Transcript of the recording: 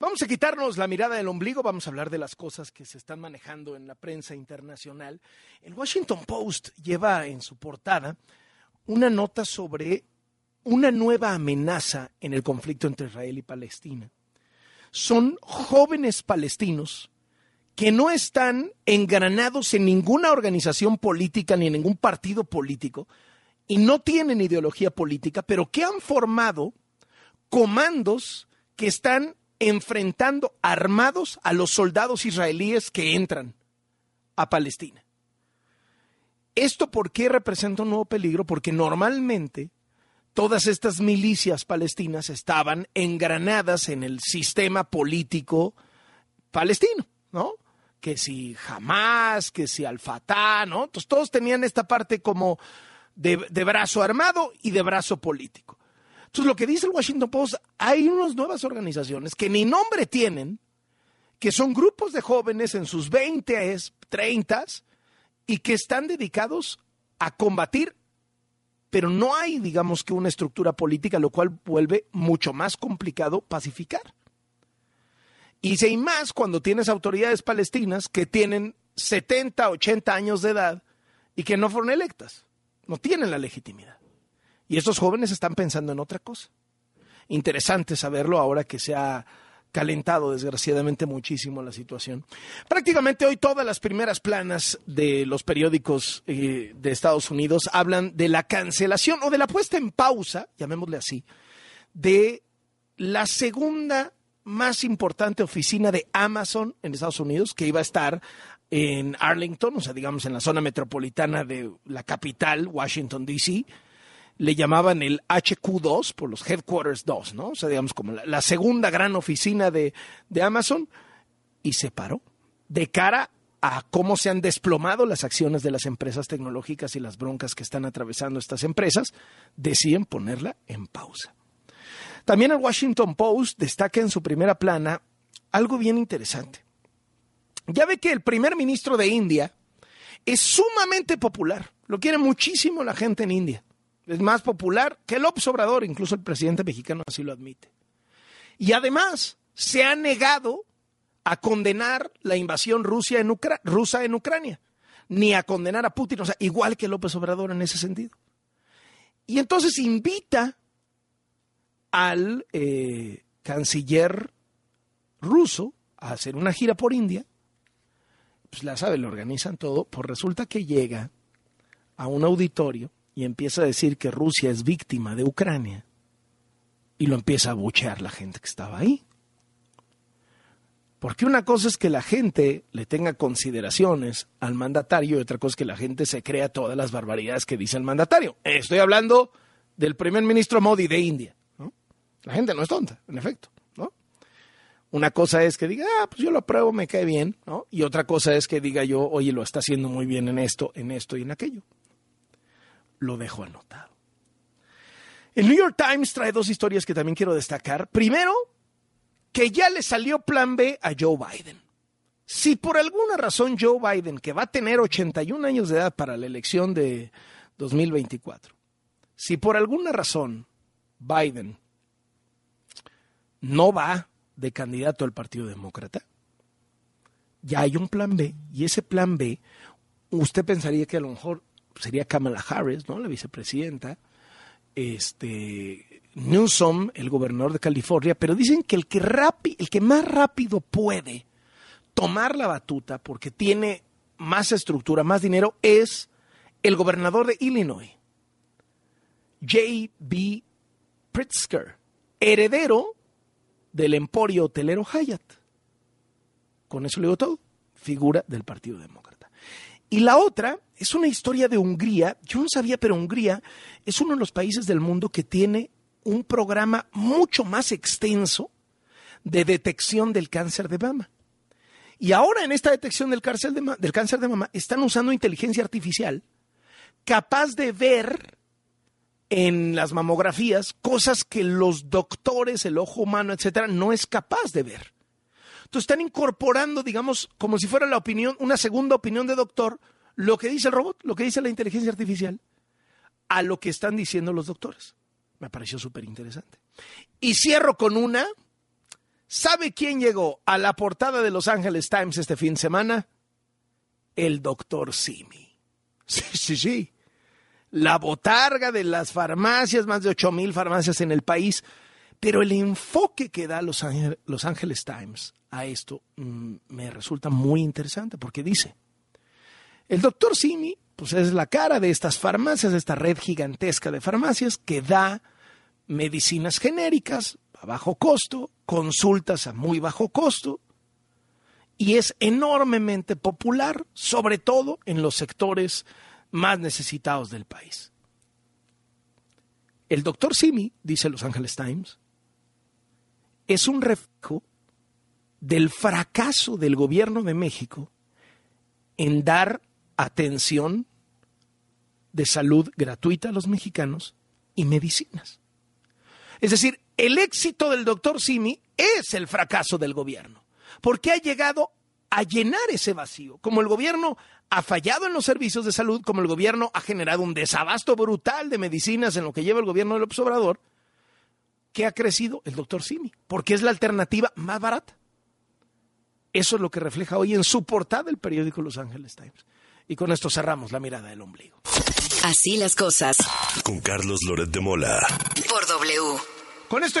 Vamos a quitarnos la mirada del ombligo, vamos a hablar de las cosas que se están manejando en la prensa internacional. El Washington Post lleva en su portada una nota sobre una nueva amenaza en el conflicto entre Israel y Palestina. Son jóvenes palestinos que no están engranados en ninguna organización política ni en ningún partido político y no tienen ideología política, pero que han formado comandos que están enfrentando armados a los soldados israelíes que entran a Palestina. ¿Esto por qué representa un nuevo peligro? Porque normalmente todas estas milicias palestinas estaban engranadas en el sistema político palestino, ¿no? Que si Hamas, que si Al-Fatah, ¿no? Entonces todos tenían esta parte como de, de brazo armado y de brazo político. Entonces, lo que dice el Washington Post, hay unas nuevas organizaciones que ni nombre tienen, que son grupos de jóvenes en sus 20, 30 y que están dedicados a combatir, pero no hay, digamos que, una estructura política, lo cual vuelve mucho más complicado pacificar. Y si hay más cuando tienes autoridades palestinas que tienen 70, 80 años de edad y que no fueron electas, no tienen la legitimidad. Y estos jóvenes están pensando en otra cosa. Interesante saberlo ahora que se ha calentado desgraciadamente muchísimo la situación. Prácticamente hoy todas las primeras planas de los periódicos eh, de Estados Unidos hablan de la cancelación o de la puesta en pausa, llamémosle así, de la segunda más importante oficina de Amazon en Estados Unidos, que iba a estar en Arlington, o sea, digamos en la zona metropolitana de la capital, Washington, D.C., le llamaban el HQ2 por los Headquarters 2, ¿no? O sea, digamos como la, segunda gran oficina de, de, Amazon y se paró de cara a cómo se han desplomado las acciones de las empresas tecnológicas y las broncas que están atravesando estas empresas, deciden ponerla en pausa. También el Washington Post destaca en su primera plana algo bien interesante. Ya ve que el primer ministro de India es sumamente popular, lo quiere muchísimo la gente en India es más popular que el Obrador, incluso el presidente mexicano así lo admite. Y además se ha negado a condenar la invasión rusa en Ucrania, ni a condenar a Putin, o sea, igual que López Obrador en ese sentido. Y entonces invita al eh, canciller ruso a hacer una gira por India, pues la sabe, lo organizan todo, pues resulta que llega a un auditorio y empieza a decir que Rusia es víctima de Ucrania y lo empieza a buchear la gente que estaba ahí. Porque una cosa es que la gente le tenga consideraciones al mandatario y otra cosa es que la gente se crea todas las barbaridades que dice el mandatario. Estoy hablando del primer ministro Modi de India. La gente no es tonta, en efecto. ¿no? Una cosa es que diga, ah, pues yo lo apruebo, me cae bien. Y otra cosa es que diga yo, oye, lo está haciendo muy bien en esto, en esto y en aquello lo dejo anotado. El New York Times trae dos historias que también quiero destacar. Primero, que ya le salió plan B a Joe Biden. Si por alguna razón Joe Biden, que va a tener 81 años de edad para la elección de 2024, si por alguna razón Biden no va de candidato al Partido Demócrata, ya hay un plan B y ese plan B usted pensaría que a lo mejor sería Kamala Harris, ¿no? La vicepresidenta. Este Newsom, el gobernador de California, pero dicen que el que el que más rápido puede tomar la batuta porque tiene más estructura, más dinero es el gobernador de Illinois, J.B. Pritzker, heredero del emporio hotelero Hyatt. Con eso le digo todo, figura del Partido Demócrata. Y la otra es una historia de Hungría. Yo no sabía, pero Hungría es uno de los países del mundo que tiene un programa mucho más extenso de detección del cáncer de mama. Y ahora en esta detección del cáncer de, del cáncer de mama están usando inteligencia artificial capaz de ver en las mamografías cosas que los doctores, el ojo humano, etcétera, no es capaz de ver. Entonces están incorporando, digamos, como si fuera la opinión, una segunda opinión de doctor, lo que dice el robot, lo que dice la inteligencia artificial, a lo que están diciendo los doctores. Me pareció súper interesante. Y cierro con una ¿Sabe quién llegó a la portada de Los Angeles Times este fin de semana? El doctor Simi. Sí, sí, sí. La botarga de las farmacias, más de 8 mil farmacias en el país. Pero el enfoque que da Los Angeles, Los Angeles Times a esto mmm, me resulta muy interesante porque dice, el doctor Simi pues es la cara de estas farmacias, de esta red gigantesca de farmacias que da medicinas genéricas a bajo costo, consultas a muy bajo costo, y es enormemente popular, sobre todo en los sectores más necesitados del país. El doctor Simi, dice Los Angeles Times, es un reflejo del fracaso del gobierno de México en dar atención de salud gratuita a los mexicanos y medicinas. Es decir, el éxito del doctor Simi es el fracaso del gobierno, porque ha llegado a llenar ese vacío. Como el gobierno ha fallado en los servicios de salud, como el gobierno ha generado un desabasto brutal de medicinas en lo que lleva el gobierno del Obrador, ¿qué ha crecido? El doctor Simi, porque es la alternativa más barata. Eso es lo que refleja hoy en su portada el periódico Los Angeles Times. Y con esto cerramos la mirada del ombligo. Así las cosas. Con Carlos Loret de Mola. Por W. Con esto